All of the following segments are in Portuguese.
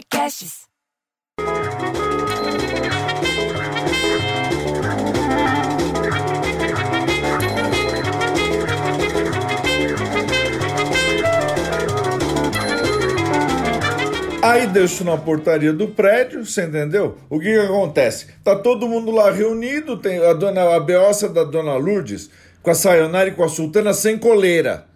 Podcasts. Aí deixo na portaria do prédio, você entendeu? O que, que acontece? Tá todo mundo lá reunido, tem a dona a beossa da dona Lourdes com a Sayonara e com a Sultana sem coleira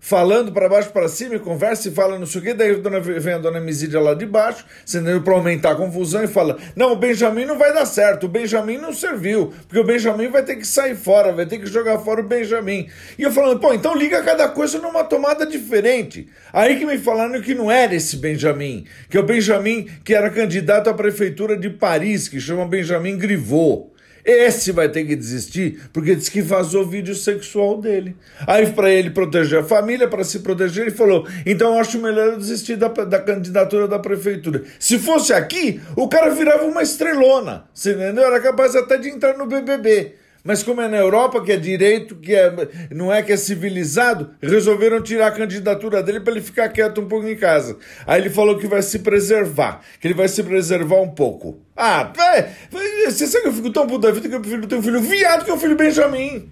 falando para baixo para cima e conversa e fala não sei o que, daí vem a dona Misídia lá de baixo, entendeu? Para aumentar a confusão e fala: Não, o Benjamin não vai dar certo, o Benjamin não serviu, porque o Benjamin vai ter que sair fora, vai ter que jogar fora o Benjamin. E eu falando: Pô, então liga cada coisa numa tomada diferente. Aí que me falaram que não era esse Benjamin, que é o Benjamin que era candidato à prefeitura de Paris, que chama Benjamin Griveaux. Esse vai ter que desistir porque disse que vazou vídeo sexual dele. Aí, para ele proteger a família, para se proteger, ele falou: então acho melhor eu desistir da, da candidatura da prefeitura. Se fosse aqui, o cara virava uma estrelona. Você entendeu? Era capaz até de entrar no BBB. Mas como é na Europa, que é direito, que é, não é que é civilizado, resolveram tirar a candidatura dele para ele ficar quieto um pouco em casa. Aí ele falou que vai se preservar, que ele vai se preservar um pouco. Ah, vai, você sabe que eu fico tão puto da vida que eu prefiro ter um filho viado que o um filho Benjamin.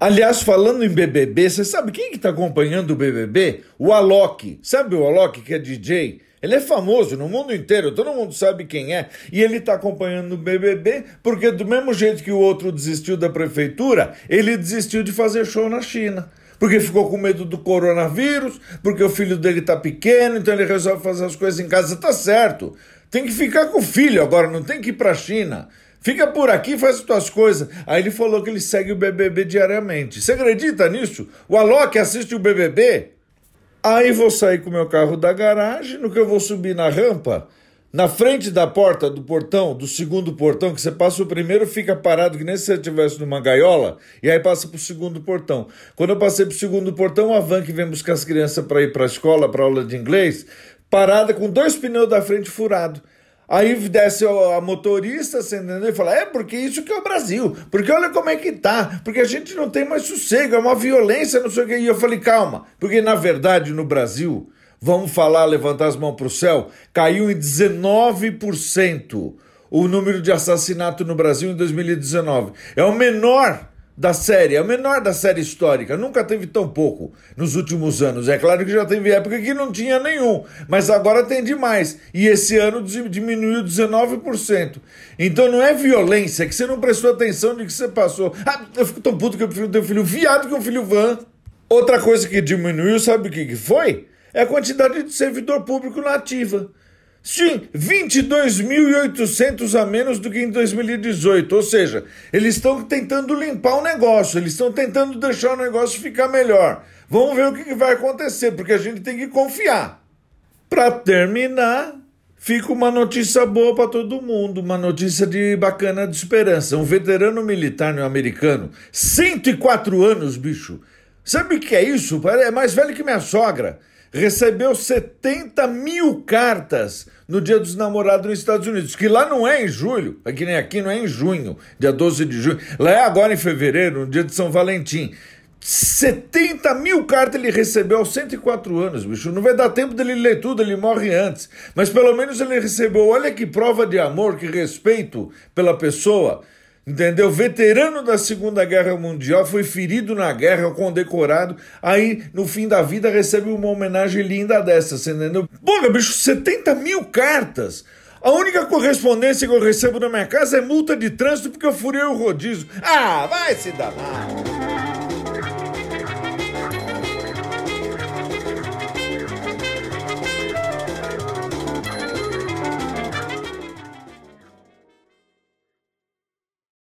Aliás, falando em BBB, você sabe quem que tá acompanhando o BBB? O Alok. Sabe o Alok, que é DJ? Ele é famoso no mundo inteiro, todo mundo sabe quem é. E ele está acompanhando o BBB porque, do mesmo jeito que o outro desistiu da prefeitura, ele desistiu de fazer show na China. Porque ficou com medo do coronavírus, porque o filho dele está pequeno, então ele resolve fazer as coisas em casa. Tá certo. Tem que ficar com o filho agora, não tem que ir para a China. Fica por aqui, faz as tuas coisas. Aí ele falou que ele segue o BBB diariamente. Você acredita nisso? O Alok assiste o BBB? Aí vou sair com o meu carro da garagem, no que eu vou subir na rampa, na frente da porta do portão, do segundo portão, que você passa o primeiro, fica parado que nem se você estivesse numa gaiola, e aí passa para o segundo portão. Quando eu passei para o segundo portão, a van que vem buscar as crianças para ir para a escola, para aula de inglês, parada com dois pneus da frente furados. Aí desce a motorista, entendeu? E fala: é porque isso que é o Brasil, porque olha como é que tá, porque a gente não tem mais sossego, é uma violência, não sei o que. E eu falei: calma, porque na verdade no Brasil, vamos falar, levantar as mãos para o céu, caiu em 19% o número de assassinato no Brasil em 2019. É o menor da série, o menor da série histórica. Nunca teve tão pouco nos últimos anos. É claro que já teve época que não tinha nenhum, mas agora tem demais. E esse ano diminuiu 19%. Então não é violência, é que você não prestou atenção de que você passou. Ah, eu fico tão puto que eu prefiro ter um filho viado que um filho van. Outra coisa que diminuiu, sabe o que foi? É a quantidade de servidor público na ativa. Sim, 22.800 a menos do que em 2018. Ou seja, eles estão tentando limpar o negócio, eles estão tentando deixar o negócio ficar melhor. Vamos ver o que vai acontecer, porque a gente tem que confiar. Para terminar, fica uma notícia boa para todo mundo, uma notícia de bacana de esperança. Um veterano militar americano, 104 anos, bicho. Sabe o que é isso? É mais velho que minha sogra recebeu 70 mil cartas no Dia dos Namorados nos Estados Unidos, que lá não é em julho, é que nem aqui não é em junho, dia 12 de junho, lá é agora em fevereiro, no dia de São Valentim. 70 mil cartas ele recebeu aos 104 anos, bicho. Não vai dar tempo dele ler tudo, ele morre antes. Mas pelo menos ele recebeu. Olha que prova de amor, que respeito pela pessoa. Entendeu? Veterano da Segunda Guerra Mundial, foi ferido na guerra, condecorado. Aí, no fim da vida, recebe uma homenagem linda dessa, você entendeu? Porra, bicho, 70 mil cartas! A única correspondência que eu recebo na minha casa é multa de trânsito porque eu furei o rodízio. Ah, vai se danar!